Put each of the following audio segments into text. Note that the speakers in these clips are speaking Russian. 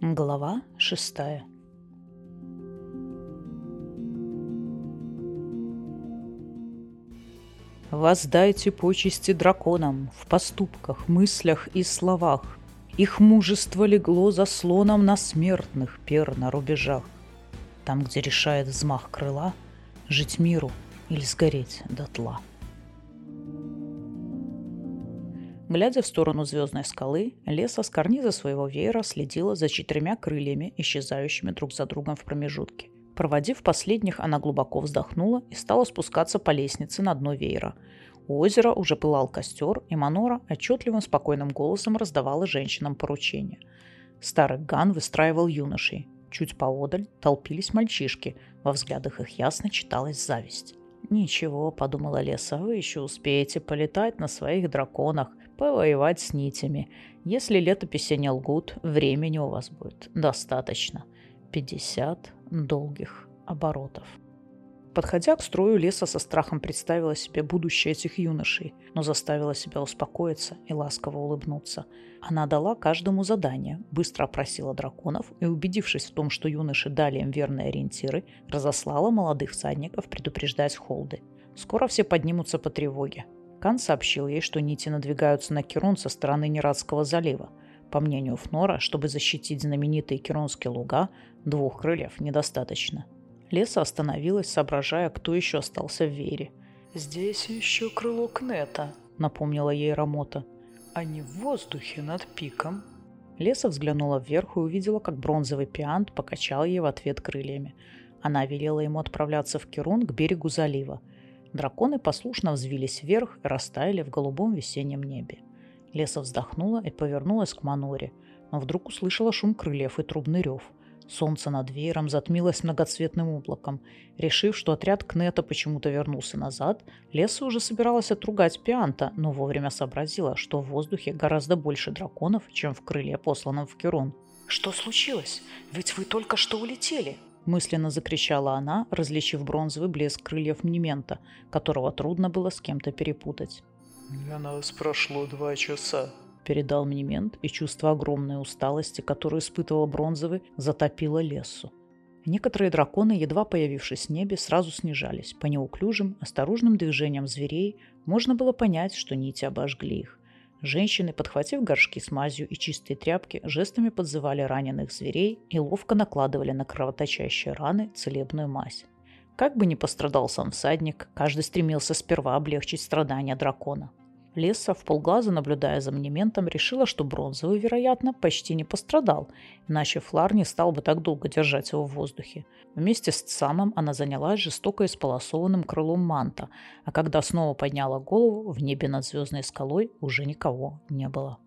Глава шестая Воздайте почести драконам в поступках, мыслях и словах. Их мужество легло заслоном на смертных пер на рубежах. Там, где решает взмах крыла, жить миру или сгореть дотла. Глядя в сторону звездной скалы, Леса с карниза своего веера следила за четырьмя крыльями, исчезающими друг за другом в промежутке. Проводив последних, она глубоко вздохнула и стала спускаться по лестнице на дно веера. У озера уже пылал костер, и Манора отчетливым спокойным голосом раздавала женщинам поручения. Старый Ган выстраивал юношей. Чуть поодаль толпились мальчишки, во взглядах их ясно читалась зависть. «Ничего», — подумала Леса, — «вы еще успеете полетать на своих драконах, повоевать с нитями. Если летописи не лгут, времени у вас будет достаточно. 50 долгих оборотов. Подходя к строю леса со страхом представила себе будущее этих юношей, но заставила себя успокоиться и ласково улыбнуться. Она дала каждому задание, быстро опросила драконов и, убедившись в том, что юноши дали им верные ориентиры, разослала молодых всадников предупреждать холды. Скоро все поднимутся по тревоге. Кан сообщил ей, что нити надвигаются на Керун со стороны Нерадского залива. По мнению Фнора, чтобы защитить знаменитые Керунские луга, двух крыльев недостаточно. Леса остановилась, соображая, кто еще остался в Вере. «Здесь еще крыло Кнета», — напомнила ей Рамота. «Они в воздухе над пиком». Леса взглянула вверх и увидела, как бронзовый пиант покачал ей в ответ крыльями. Она велела ему отправляться в Керун к берегу залива — Драконы послушно взвились вверх и растаяли в голубом весеннем небе. Леса вздохнула и повернулась к Маноре, но вдруг услышала шум крыльев и трубный рев. Солнце над веером затмилось многоцветным облаком. Решив, что отряд Кнета почему-то вернулся назад, Леса уже собиралась отругать Пианта, но вовремя сообразила, что в воздухе гораздо больше драконов, чем в крыле, посланном в Керон. «Что случилось? Ведь вы только что улетели!» Мысленно закричала она, различив бронзовый блеск крыльев Мнемента, которого трудно было с кем-то перепутать. «Для нас прошло два часа», — передал Мнемент, и чувство огромной усталости, которую испытывал бронзовый, затопило лесу. Некоторые драконы, едва появившись в небе, сразу снижались. По неуклюжим, осторожным движениям зверей можно было понять, что нити обожгли их. Женщины, подхватив горшки с мазью и чистые тряпки, жестами подзывали раненых зверей и ловко накладывали на кровоточащие раны целебную мазь. Как бы ни пострадал сам всадник, каждый стремился сперва облегчить страдания дракона. Леса, в полглаза наблюдая за монументом, решила, что бронзовый, вероятно, почти не пострадал, иначе Флар не стал бы так долго держать его в воздухе. Вместе с самым она занялась жестоко исполосованным крылом манта, а когда снова подняла голову, в небе над звездной скалой уже никого не было.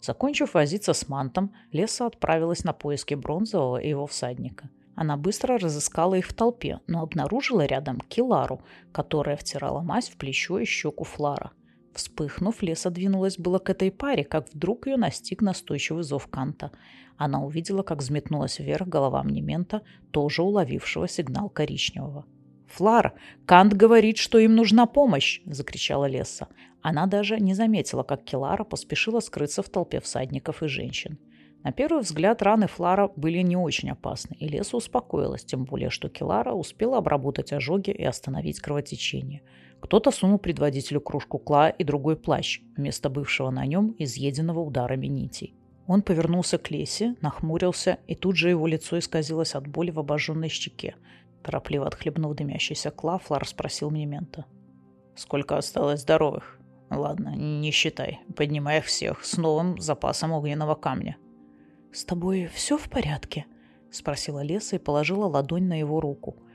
Закончив возиться с мантом, Леса отправилась на поиски бронзового и его всадника. Она быстро разыскала их в толпе, но обнаружила рядом Килару, которая втирала мазь в плечо и щеку Флара – Вспыхнув, Леса двинулась было к этой паре, как вдруг ее настиг настойчивый зов Канта. Она увидела, как взметнулась вверх голова Мнемента, тоже уловившего сигнал коричневого. «Флар, Кант говорит, что им нужна помощь!» – закричала Леса. Она даже не заметила, как Келара поспешила скрыться в толпе всадников и женщин. На первый взгляд раны Флара были не очень опасны, и Леса успокоилась, тем более, что Келара успела обработать ожоги и остановить кровотечение – кто-то сунул предводителю кружку кла и другой плащ, вместо бывшего на нем изъеденного ударами нитей. Он повернулся к Лесе, нахмурился, и тут же его лицо исказилось от боли в обожженной щеке. Торопливо отхлебнув дымящийся кла, Флар спросил Мнемента. «Сколько осталось здоровых?» «Ладно, не считай. Поднимай всех с новым запасом огненного камня». «С тобой все в порядке?» — спросила Леса и положила ладонь на его руку —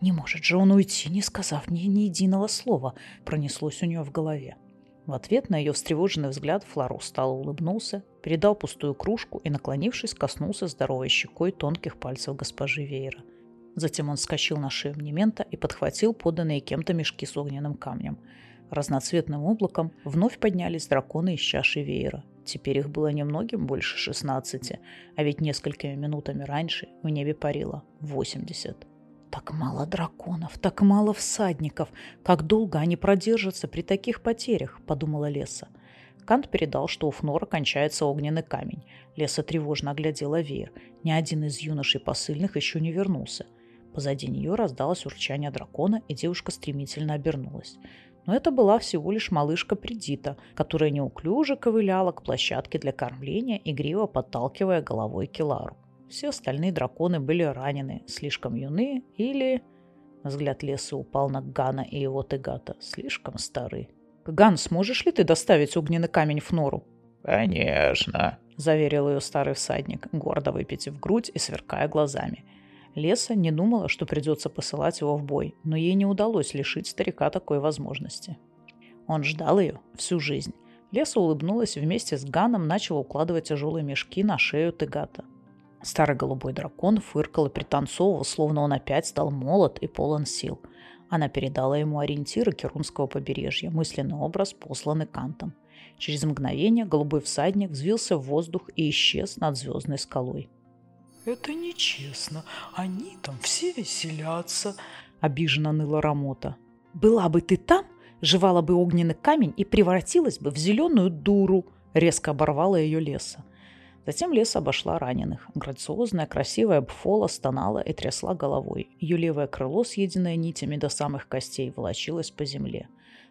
не может же он уйти, не сказав ни, ни единого слова, пронеслось у нее в голове. В ответ на ее встревоженный взгляд Флар устало улыбнулся, передал пустую кружку и, наклонившись, коснулся здоровой щекой тонких пальцев госпожи Вейра. Затем он вскочил на шею Мнемента и подхватил поданные кем-то мешки с огненным камнем. Разноцветным облаком вновь поднялись драконы из чаши Веера. Теперь их было немногим больше шестнадцати, а ведь несколькими минутами раньше в небе парило восемьдесят. Так мало драконов, так мало всадников. Как долго они продержатся при таких потерях, подумала Леса. Кант передал, что у Фнора кончается огненный камень. Леса тревожно оглядела веер. Ни один из юношей посыльных еще не вернулся. Позади нее раздалось урчание дракона, и девушка стремительно обернулась. Но это была всего лишь малышка Придита, которая неуклюже ковыляла к площадке для кормления, игриво подталкивая головой Келару. Все остальные драконы были ранены, слишком юны или... Взгляд леса упал на Гана и его Тегата. Слишком стары. «Ган, сможешь ли ты доставить огненный камень в нору?» «Конечно», — заверил ее старый всадник, гордо выпитив грудь и сверкая глазами. Леса не думала, что придется посылать его в бой, но ей не удалось лишить старика такой возможности. Он ждал ее всю жизнь. Леса улыбнулась и вместе с Ганом начала укладывать тяжелые мешки на шею Тегата. Старый голубой дракон фыркал и пританцовывал, словно он опять стал молод и полон сил – она передала ему ориентиры Керунского побережья, мысленный образ, посланный Кантом. Через мгновение голубой всадник взвился в воздух и исчез над звездной скалой. «Это нечестно. Они там все веселятся», — обиженно ныла Рамота. «Была бы ты там, жевала бы огненный камень и превратилась бы в зеленую дуру», — резко оборвала ее леса. Затем лес обошла раненых. Грациозная, красивая Бфола стонала и трясла головой. Ее левое крыло, съеденное нитями до самых костей, волочилось по земле.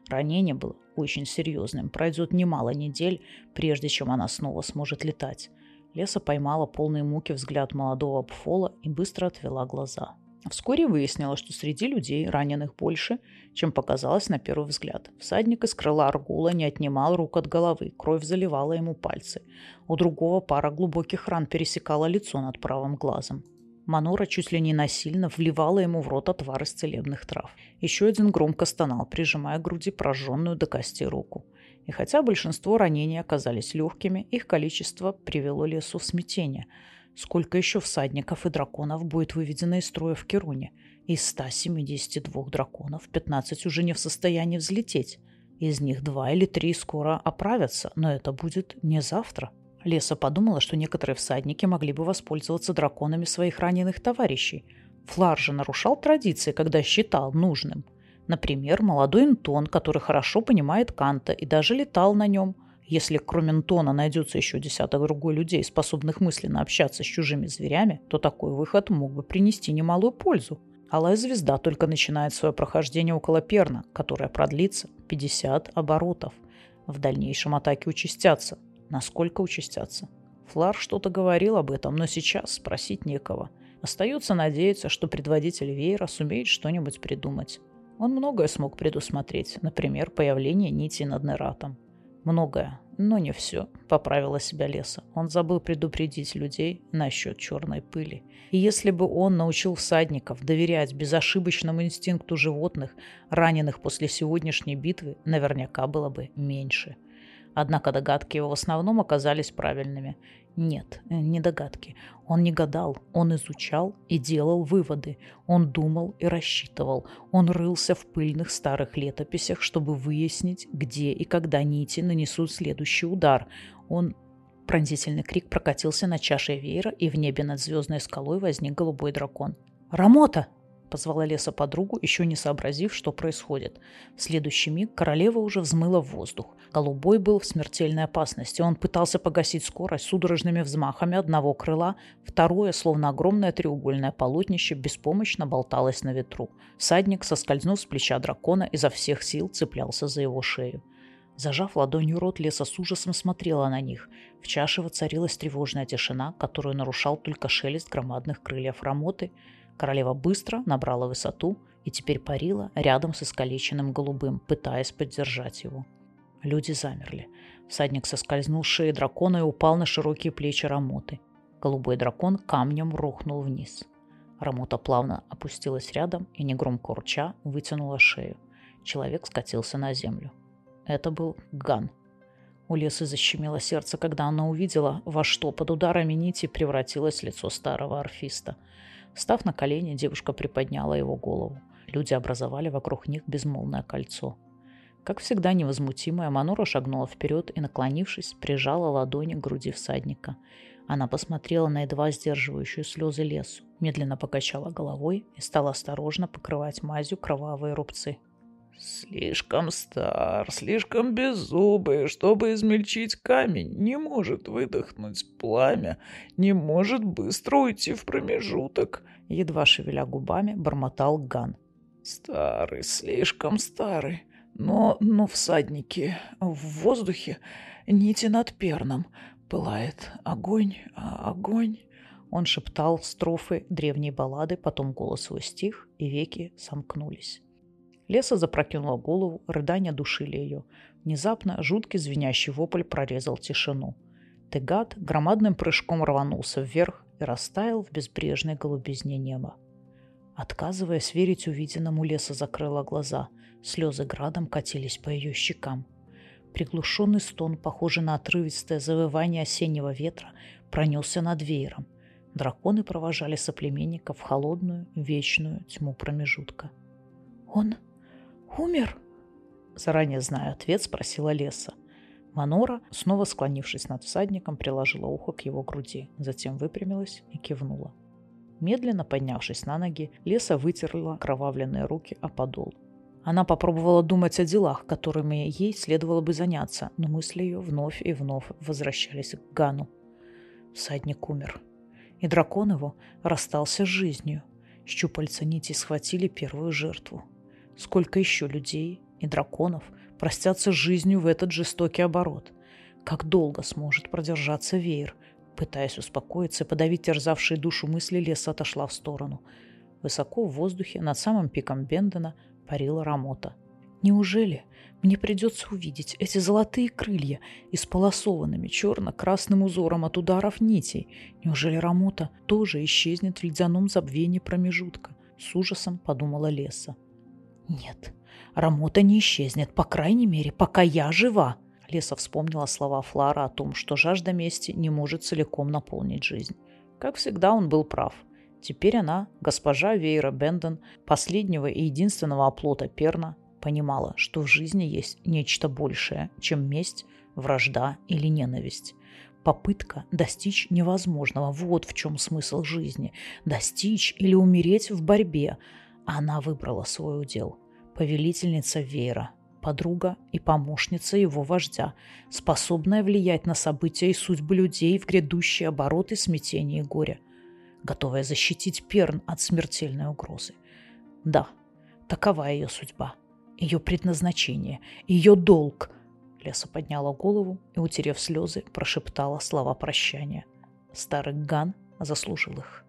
Ранение было очень серьезным. Пройдет немало недель, прежде чем она снова сможет летать. Леса поймала полные муки взгляд молодого Бфола и быстро отвела глаза. Вскоре выяснилось, что среди людей раненых больше, чем показалось на первый взгляд. Всадник из крыла Аргула не отнимал рук от головы, кровь заливала ему пальцы. У другого пара глубоких ран пересекала лицо над правым глазом. Манора чуть ли не насильно вливала ему в рот отвар из целебных трав. Еще один громко стонал, прижимая к груди прожженную до кости руку. И хотя большинство ранений оказались легкими, их количество привело лесу в смятение – Сколько еще всадников и драконов будет выведено из строя в Керуне? Из 172 драконов 15 уже не в состоянии взлететь. Из них два или три скоро оправятся, но это будет не завтра. Леса подумала, что некоторые всадники могли бы воспользоваться драконами своих раненых товарищей. Флар же нарушал традиции, когда считал нужным. Например, молодой Интон, который хорошо понимает Канта и даже летал на нем – если кроме Антона найдется еще десяток другой людей, способных мысленно общаться с чужими зверями, то такой выход мог бы принести немалую пользу. Алая звезда только начинает свое прохождение около Перна, которое продлится 50 оборотов. В дальнейшем атаки участятся. Насколько участятся? Флар что-то говорил об этом, но сейчас спросить некого. Остается надеяться, что предводитель Вейра сумеет что-нибудь придумать. Он многое смог предусмотреть, например, появление нити над Нератом. Многое, но не все, поправила себя леса. Он забыл предупредить людей насчет черной пыли. И если бы он научил всадников доверять безошибочному инстинкту животных, раненых после сегодняшней битвы, наверняка было бы меньше. Однако догадки его в основном оказались правильными. Нет, э, не догадки. Он не гадал, он изучал и делал выводы. Он думал и рассчитывал. Он рылся в пыльных старых летописях, чтобы выяснить, где и когда нити нанесут следующий удар. Он... Пронзительный крик прокатился на чаше веера, и в небе над звездной скалой возник голубой дракон. «Рамота!» Позвала Леса подругу, еще не сообразив, что происходит. В следующий миг королева уже взмыла в воздух. Голубой был в смертельной опасности. Он пытался погасить скорость судорожными взмахами одного крыла, второе, словно огромное треугольное полотнище, беспомощно болталось на ветру. Садник, соскользнув с плеча дракона, изо всех сил цеплялся за его шею. Зажав ладонью рот, Леса с ужасом смотрела на них. В чаше воцарилась тревожная тишина, которую нарушал только шелест громадных крыльев рамоты – Королева быстро набрала высоту и теперь парила рядом с искалеченным голубым, пытаясь поддержать его. Люди замерли. Всадник соскользнул с шеи дракона и упал на широкие плечи Рамоты. Голубой дракон камнем рухнул вниз. Рамота плавно опустилась рядом и, негромко урча, вытянула шею. Человек скатился на землю. Это был Ган. У леса защемило сердце, когда она увидела, во что под ударами нити превратилось лицо старого орфиста – Став на колени, девушка приподняла его голову. Люди образовали вокруг них безмолвное кольцо. Как всегда невозмутимая, Манора шагнула вперед и, наклонившись, прижала ладони к груди всадника. Она посмотрела на едва сдерживающую слезы лесу, медленно покачала головой и стала осторожно покрывать мазью кровавые рубцы. Слишком стар, слишком беззубый, чтобы измельчить камень, не может выдохнуть пламя, не может быстро уйти в промежуток. Едва шевеля губами, бормотал Ган. Старый, слишком старый. Но, но всадники в воздухе, нити над перном, пылает огонь, а огонь. Он шептал строфы древней баллады, потом голос его стих, и веки сомкнулись. Леса запрокинула голову, рыдания душили ее. Внезапно жуткий звенящий вопль прорезал тишину. Тегат громадным прыжком рванулся вверх и растаял в безбрежной голубизне неба. Отказываясь верить увиденному, Леса закрыла глаза. Слезы градом катились по ее щекам. Приглушенный стон, похожий на отрывистое завывание осеннего ветра, пронесся над веером. Драконы провожали соплеменников в холодную, вечную тьму промежутка. «Он умер?» Заранее зная ответ, спросила Леса. Манора, снова склонившись над всадником, приложила ухо к его груди, затем выпрямилась и кивнула. Медленно поднявшись на ноги, Леса вытерла кровавленные руки о подол. Она попробовала думать о делах, которыми ей следовало бы заняться, но мысли ее вновь и вновь возвращались к Гану. Всадник умер. И дракон его расстался с жизнью. Щупальца нити схватили первую жертву. Сколько еще людей и драконов простятся жизнью в этот жестокий оборот? Как долго сможет продержаться веер, Пытаясь успокоиться и подавить терзавшие душу мысли, леса отошла в сторону. Высоко в воздухе, над самым пиком Бендена, парила Рамота. Неужели мне придется увидеть эти золотые крылья, исполосованными черно-красным узором от ударов нитей? Неужели Рамота тоже исчезнет в ледяном забвении промежутка? С ужасом подумала Леса. Нет, Рамота не исчезнет, по крайней мере, пока я жива. Леса вспомнила слова Флара о том, что жажда мести не может целиком наполнить жизнь. Как всегда, он был прав. Теперь она, госпожа Вейра Бенден, последнего и единственного оплота Перна, понимала, что в жизни есть нечто большее, чем месть, вражда или ненависть. Попытка достичь невозможного – вот в чем смысл жизни. Достичь или умереть в борьбе. Она выбрала свой удел. Повелительница Вейра, подруга и помощница его вождя, способная влиять на события и судьбы людей в грядущие обороты смятения и горя, готовая защитить Перн от смертельной угрозы. Да, такова ее судьба, ее предназначение, ее долг. Леса подняла голову и, утерев слезы, прошептала слова прощания. Старый Ган заслужил их.